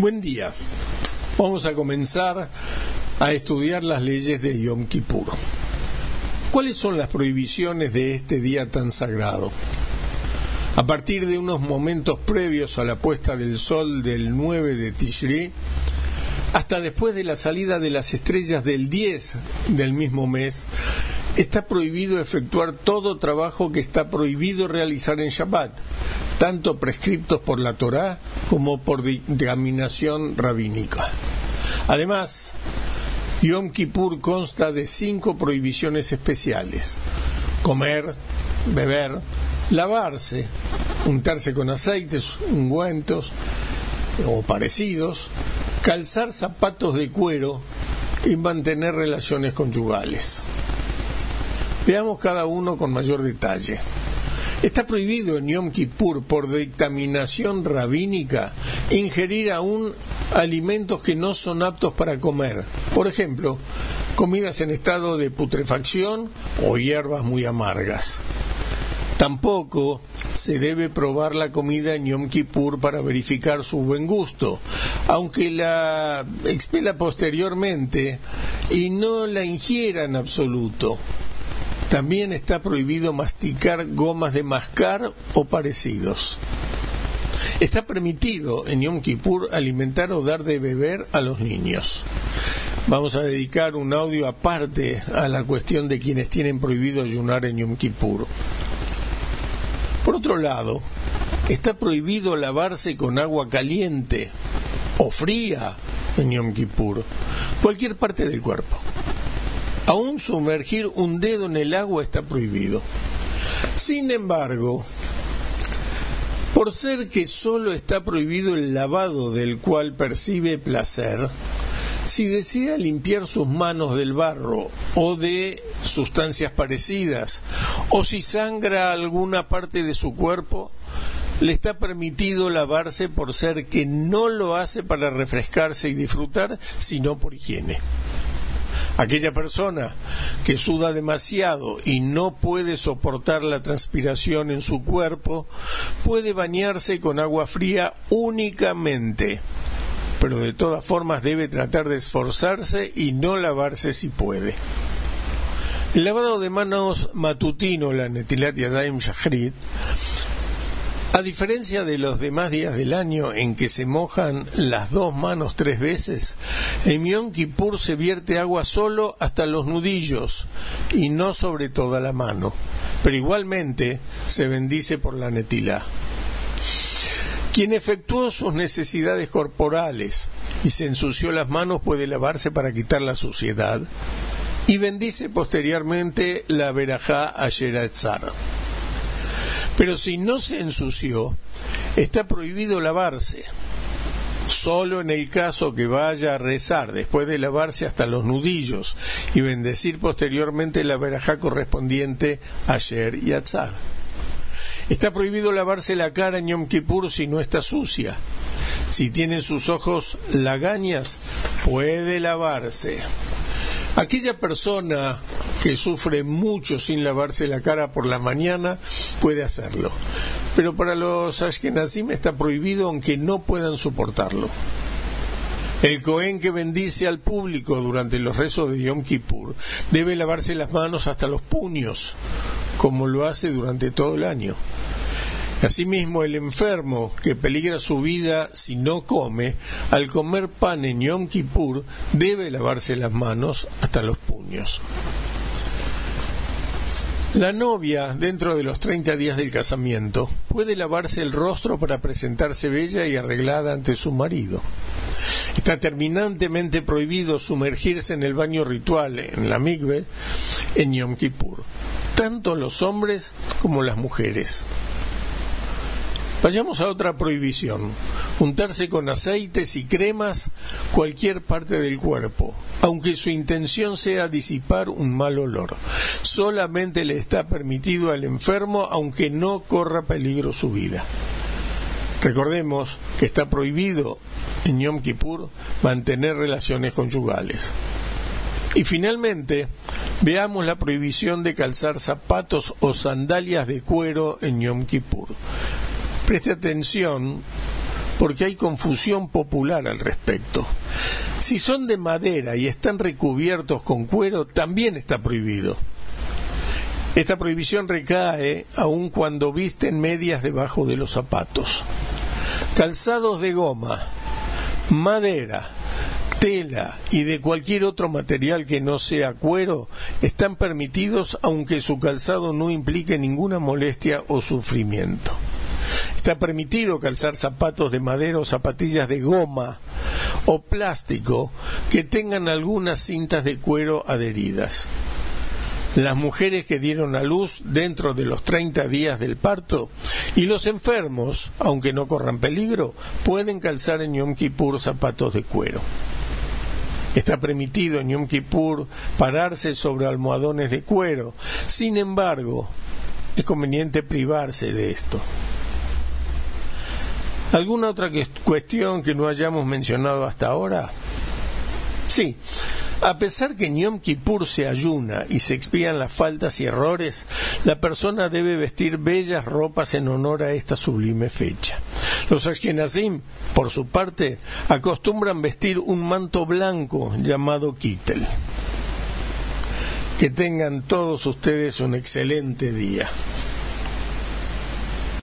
Buen día. Vamos a comenzar a estudiar las leyes de Yom Kippur. ¿Cuáles son las prohibiciones de este día tan sagrado? A partir de unos momentos previos a la puesta del sol del 9 de Tishri, hasta después de la salida de las estrellas del 10 del mismo mes, está prohibido efectuar todo trabajo que está prohibido realizar en Shabbat, tanto prescriptos por la Torá como por dictaminación rabínica. Además, Yom Kippur consta de cinco prohibiciones especiales: comer, beber, lavarse, untarse con aceites, ungüentos o parecidos, calzar zapatos de cuero y mantener relaciones conyugales. Veamos cada uno con mayor detalle. Está prohibido en Yom Kippur por dictaminación rabínica ingerir aún alimentos que no son aptos para comer. Por ejemplo, comidas en estado de putrefacción o hierbas muy amargas. Tampoco se debe probar la comida en Yom Kippur para verificar su buen gusto, aunque la expela posteriormente y no la ingiera en absoluto. También está prohibido masticar gomas de mascar o parecidos. Está permitido en Yom Kippur alimentar o dar de beber a los niños. Vamos a dedicar un audio aparte a la cuestión de quienes tienen prohibido ayunar en Yom Kippur. Por otro lado, está prohibido lavarse con agua caliente o fría en Yom Kippur, cualquier parte del cuerpo. Aún sumergir un dedo en el agua está prohibido. Sin embargo, por ser que solo está prohibido el lavado del cual percibe placer, si desea limpiar sus manos del barro o de sustancias parecidas, o si sangra alguna parte de su cuerpo, le está permitido lavarse por ser que no lo hace para refrescarse y disfrutar, sino por higiene. Aquella persona que suda demasiado y no puede soportar la transpiración en su cuerpo, puede bañarse con agua fría únicamente, pero de todas formas debe tratar de esforzarse y no lavarse si puede. El lavado de manos matutino, la Netilat Yadayim Shachrit, a diferencia de los demás días del año en que se mojan las dos manos tres veces, en Yom Kippur se vierte agua solo hasta los nudillos y no sobre toda la mano, pero igualmente se bendice por la netilá. Quien efectuó sus necesidades corporales y se ensució las manos puede lavarse para quitar la suciedad y bendice posteriormente la verajá Etzar. Pero si no se ensució, está prohibido lavarse. Solo en el caso que vaya a rezar después de lavarse hasta los nudillos y bendecir posteriormente la verajá correspondiente ayer y atzar. Está prohibido lavarse la cara en Yom Kippur si no está sucia. Si tiene sus ojos lagañas, puede lavarse. Aquella persona que sufre mucho sin lavarse la cara por la mañana puede hacerlo. Pero para los Ashkenazim está prohibido aunque no puedan soportarlo. El Cohen que bendice al público durante los rezos de Yom Kippur debe lavarse las manos hasta los puños, como lo hace durante todo el año. Asimismo, el enfermo que peligra su vida si no come, al comer pan en Yom Kippur, debe lavarse las manos hasta los puños. La novia, dentro de los 30 días del casamiento, puede lavarse el rostro para presentarse bella y arreglada ante su marido. Está terminantemente prohibido sumergirse en el baño ritual, en la migbe, en Yom Kippur, tanto los hombres como las mujeres. Vayamos a otra prohibición, untarse con aceites y cremas cualquier parte del cuerpo, aunque su intención sea disipar un mal olor. Solamente le está permitido al enfermo aunque no corra peligro su vida. Recordemos que está prohibido en Yom Kippur mantener relaciones conyugales. Y finalmente, veamos la prohibición de calzar zapatos o sandalias de cuero en Yom Kippur. Preste atención porque hay confusión popular al respecto. Si son de madera y están recubiertos con cuero, también está prohibido. Esta prohibición recae aun cuando visten medias debajo de los zapatos. Calzados de goma, madera, tela y de cualquier otro material que no sea cuero están permitidos aunque su calzado no implique ninguna molestia o sufrimiento. Está permitido calzar zapatos de madera o zapatillas de goma o plástico que tengan algunas cintas de cuero adheridas. Las mujeres que dieron a luz dentro de los 30 días del parto y los enfermos, aunque no corran peligro, pueden calzar en Yom Kippur zapatos de cuero. Está permitido en Yom Kippur pararse sobre almohadones de cuero. Sin embargo, es conveniente privarse de esto. ¿Alguna otra cuestión que no hayamos mencionado hasta ahora? Sí, a pesar que en Kippur se ayuna y se expían las faltas y errores, la persona debe vestir bellas ropas en honor a esta sublime fecha. Los Ashkenazim, por su parte, acostumbran vestir un manto blanco llamado kittel. Que tengan todos ustedes un excelente día.